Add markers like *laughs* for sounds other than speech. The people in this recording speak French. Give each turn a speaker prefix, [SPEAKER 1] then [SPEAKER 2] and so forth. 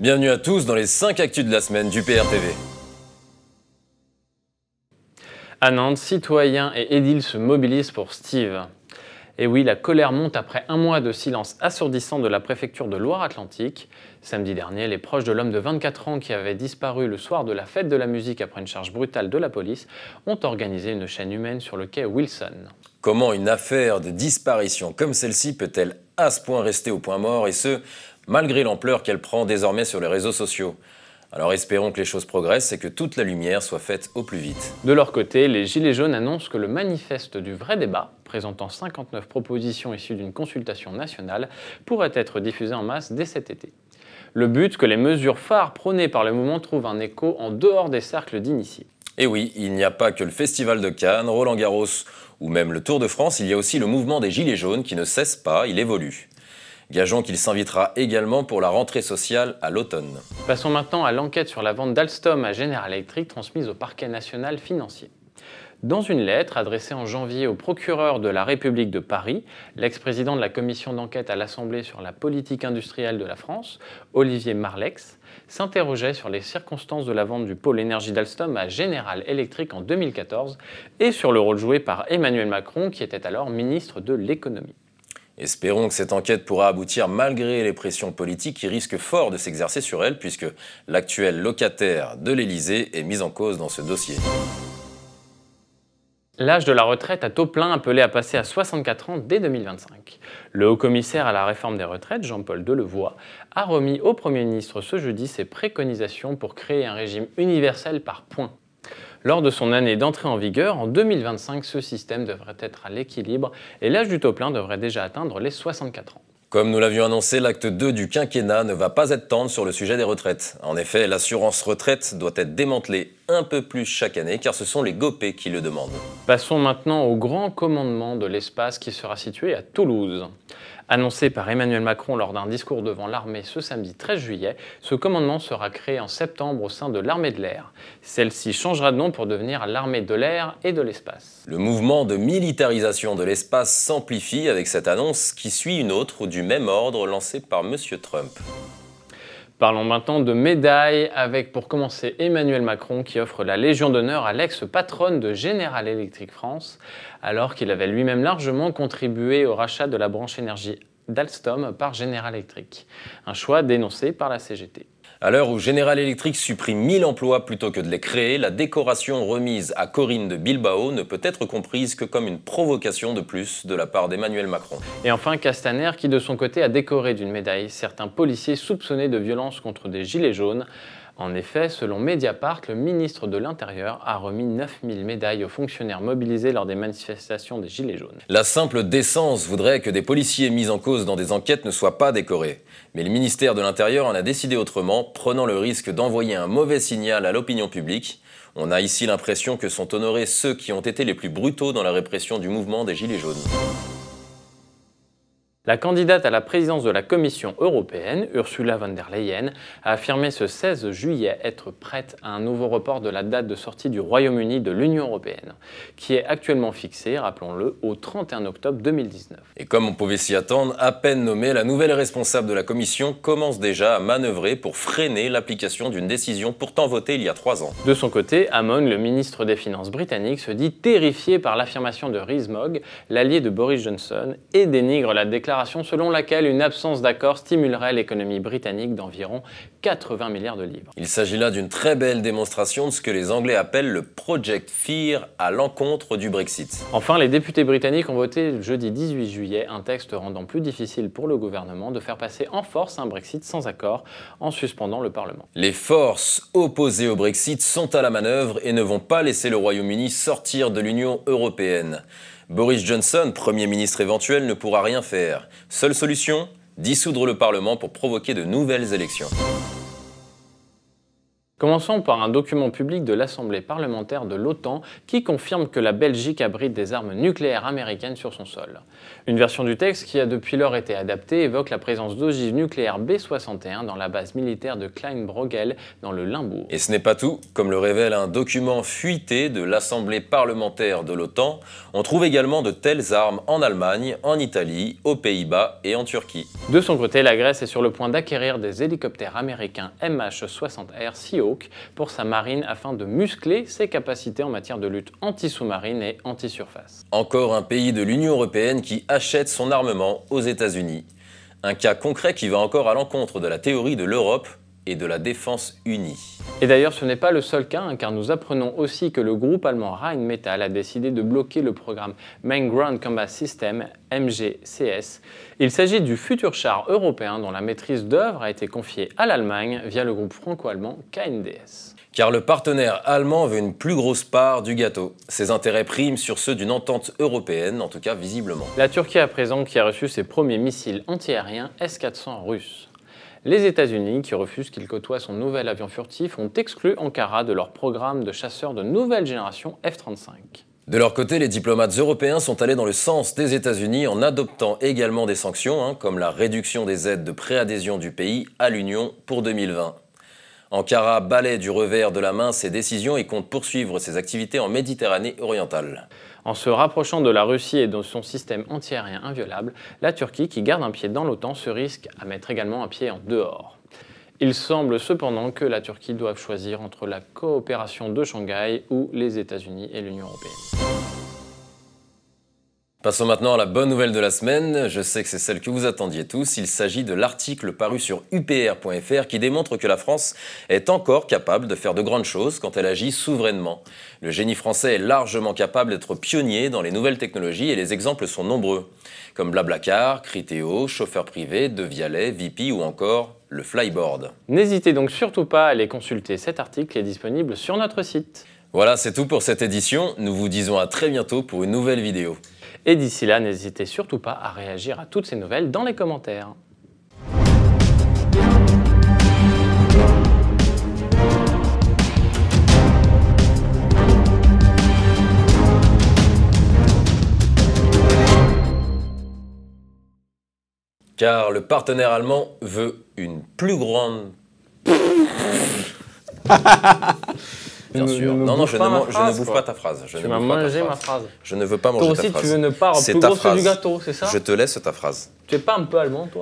[SPEAKER 1] Bienvenue à tous dans les 5 actus de la semaine du PRTV.
[SPEAKER 2] À Nantes, citoyens et édiles se mobilisent pour Steve. Et oui, la colère monte après un mois de silence assourdissant de la préfecture de Loire-Atlantique. Samedi dernier, les proches de l'homme de 24 ans qui avait disparu le soir de la fête de la musique après une charge brutale de la police ont organisé une chaîne humaine sur le quai Wilson.
[SPEAKER 1] Comment une affaire de disparition comme celle-ci peut-elle à ce point rester au point mort et ce, malgré l'ampleur qu'elle prend désormais sur les réseaux sociaux? Alors espérons que les choses progressent et que toute la lumière soit faite au plus vite.
[SPEAKER 2] De leur côté, les Gilets jaunes annoncent que le manifeste du vrai débat, présentant 59 propositions issues d'une consultation nationale, pourrait être diffusé en masse dès cet été. Le but, que les mesures phares prônées par le mouvement trouvent un écho en dehors des cercles d'initiés.
[SPEAKER 1] Et oui, il n'y a pas que le Festival de Cannes, Roland Garros ou même le Tour de France, il y a aussi le mouvement des Gilets jaunes qui ne cesse pas, il évolue. Gageons qu'il s'invitera également pour la rentrée sociale à l'automne.
[SPEAKER 2] Passons maintenant à l'enquête sur la vente d'Alstom à General Electric transmise au parquet national financier. Dans une lettre adressée en janvier au procureur de la République de Paris, l'ex-président de la commission d'enquête à l'Assemblée sur la politique industrielle de la France, Olivier Marlex, s'interrogeait sur les circonstances de la vente du pôle énergie d'Alstom à General Electric en 2014 et sur le rôle joué par Emmanuel Macron qui était alors ministre de l'économie.
[SPEAKER 1] Espérons que cette enquête pourra aboutir malgré les pressions politiques qui risquent fort de s'exercer sur elle, puisque l'actuel locataire de l'Élysée est mis en cause dans ce dossier.
[SPEAKER 2] L'âge de la retraite à taux plein appelé à passer à 64 ans dès 2025. Le haut-commissaire à la réforme des retraites, Jean-Paul Delevoye, a remis au Premier ministre ce jeudi ses préconisations pour créer un régime universel par points. Lors de son année d'entrée en vigueur, en 2025, ce système devrait être à l'équilibre et l'âge du taux plein devrait déjà atteindre les 64 ans.
[SPEAKER 1] Comme nous l'avions annoncé, l'acte 2 du quinquennat ne va pas être tendre sur le sujet des retraites. En effet, l'assurance retraite doit être démantelée un peu plus chaque année car ce sont les GOPÉ qui le demandent.
[SPEAKER 2] Passons maintenant au grand commandement de l'espace qui sera situé à Toulouse. Annoncé par Emmanuel Macron lors d'un discours devant l'armée ce samedi 13 juillet, ce commandement sera créé en septembre au sein de l'armée de l'air. Celle-ci changera de nom pour devenir l'armée de l'air et de l'espace.
[SPEAKER 1] Le mouvement de militarisation de l'espace s'amplifie avec cette annonce qui suit une autre du même ordre lancée par M. Trump.
[SPEAKER 2] Parlons maintenant de médailles avec pour commencer Emmanuel Macron qui offre la Légion d'honneur à l'ex-patronne de General Electric France alors qu'il avait lui-même largement contribué au rachat de la branche énergie d'Alstom par General Electric. Un choix dénoncé par la CGT.
[SPEAKER 1] À l'heure où General Electric supprime 1000 emplois plutôt que de les créer, la décoration remise à Corinne de Bilbao ne peut être comprise que comme une provocation de plus de la part d'Emmanuel Macron.
[SPEAKER 2] Et enfin, Castaner, qui de son côté a décoré d'une médaille certains policiers soupçonnés de violence contre des gilets jaunes. En effet, selon Mediapart, le ministre de l'Intérieur a remis 9000 médailles aux fonctionnaires mobilisés lors des manifestations des Gilets jaunes.
[SPEAKER 1] La simple décence voudrait que des policiers mis en cause dans des enquêtes ne soient pas décorés. Mais le ministère de l'Intérieur en a décidé autrement, prenant le risque d'envoyer un mauvais signal à l'opinion publique. On a ici l'impression que sont honorés ceux qui ont été les plus brutaux dans la répression du mouvement des Gilets jaunes.
[SPEAKER 2] La candidate à la présidence de la Commission européenne, Ursula von der Leyen, a affirmé ce 16 juillet être prête à un nouveau report de la date de sortie du Royaume-Uni de l'Union européenne, qui est actuellement fixée, rappelons-le, au 31 octobre 2019.
[SPEAKER 1] Et comme on pouvait s'y attendre, à peine nommée, la nouvelle responsable de la Commission commence déjà à manœuvrer pour freiner l'application d'une décision pourtant votée il y a trois ans.
[SPEAKER 2] De son côté, Hamon, le ministre des Finances britannique, se dit terrifié par l'affirmation de Rees Mogg, l'allié de Boris Johnson, et dénigre la déclaration selon laquelle une absence d'accord stimulerait l'économie britannique d'environ 80 milliards de livres.
[SPEAKER 1] Il s'agit là d'une très belle démonstration de ce que les Anglais appellent le Project Fear à l'encontre du Brexit.
[SPEAKER 2] Enfin, les députés britanniques ont voté jeudi 18 juillet un texte rendant plus difficile pour le gouvernement de faire passer en force un Brexit sans accord en suspendant le Parlement.
[SPEAKER 1] Les forces opposées au Brexit sont à la manœuvre et ne vont pas laisser le Royaume-Uni sortir de l'Union européenne. Boris Johnson, Premier ministre éventuel, ne pourra rien faire. Seule solution Dissoudre le Parlement pour provoquer de nouvelles élections.
[SPEAKER 2] Commençons par un document public de l'Assemblée parlementaire de l'OTAN qui confirme que la Belgique abrite des armes nucléaires américaines sur son sol. Une version du texte qui a depuis lors été adaptée évoque la présence d'ogives nucléaires B-61 dans la base militaire de Kleinbrogel dans le Limbourg.
[SPEAKER 1] Et ce n'est pas tout. Comme le révèle un document fuité de l'Assemblée parlementaire de l'OTAN, on trouve également de telles armes en Allemagne, en Italie, aux Pays-Bas et en Turquie.
[SPEAKER 2] De son côté, la Grèce est sur le point d'acquérir des hélicoptères américains MH-60R Pour sa marine afin de muscler ses capacités en matière de lutte anti-sous-marine et anti-surface.
[SPEAKER 1] Encore un pays de l'Union européenne qui achète son armement aux États-Unis. Un cas concret qui va encore à l'encontre de la théorie de l'Europe et de la défense unie.
[SPEAKER 2] Et d'ailleurs, ce n'est pas le seul cas, hein, car nous apprenons aussi que le groupe allemand Rheinmetall a décidé de bloquer le programme Main Ground Combat System, MGCS. Il s'agit du futur char européen dont la maîtrise d'œuvre a été confiée à l'Allemagne via le groupe franco-allemand KNDS.
[SPEAKER 1] Car le partenaire allemand veut une plus grosse part du gâteau. Ses intérêts priment sur ceux d'une entente européenne, en tout cas visiblement.
[SPEAKER 2] La Turquie à présent qui a reçu ses premiers missiles antiaériens S-400 russes. Les États-Unis, qui refusent qu'il côtoie son nouvel avion furtif, ont exclu Ankara de leur programme de chasseurs de nouvelle génération F-35.
[SPEAKER 1] De leur côté, les diplomates européens sont allés dans le sens des États-Unis en adoptant également des sanctions, hein, comme la réduction des aides de préadhésion du pays à l'Union pour 2020. Ankara balaie du revers de la main ses décisions et compte poursuivre ses activités en Méditerranée orientale.
[SPEAKER 2] En se rapprochant de la Russie et de son système antiaérien inviolable, la Turquie, qui garde un pied dans l'OTAN, se risque à mettre également un pied en dehors. Il semble cependant que la Turquie doive choisir entre la coopération de Shanghai ou les États-Unis et l'Union européenne.
[SPEAKER 1] Passons maintenant à la bonne nouvelle de la semaine. Je sais que c'est celle que vous attendiez tous. Il s'agit de l'article paru sur upr.fr qui démontre que la France est encore capable de faire de grandes choses quand elle agit souverainement. Le génie français est largement capable d'être pionnier dans les nouvelles technologies et les exemples sont nombreux, comme Blablacar, Criteo, chauffeur privé, De Vialet, VP ou encore le flyboard.
[SPEAKER 2] N'hésitez donc surtout pas à aller consulter cet article qui est disponible sur notre site.
[SPEAKER 1] Voilà, c'est tout pour cette édition. Nous vous disons à très bientôt pour une nouvelle vidéo.
[SPEAKER 2] Et d'ici là, n'hésitez surtout pas à réagir à toutes ces nouvelles dans les commentaires.
[SPEAKER 1] Car le partenaire allemand veut une plus grande... *laughs* Bien sûr. non, non, je, ne, je ne, bouffe pas ta phrase. Je
[SPEAKER 2] tu m'as mangé ma phrase.
[SPEAKER 1] Je ne veux pas manger ta phrase.
[SPEAKER 2] Toi aussi, tu veux ne pas plus grosse du gâteau, c'est ça
[SPEAKER 1] Je te laisse ta phrase.
[SPEAKER 2] Tu es pas un peu allemand, toi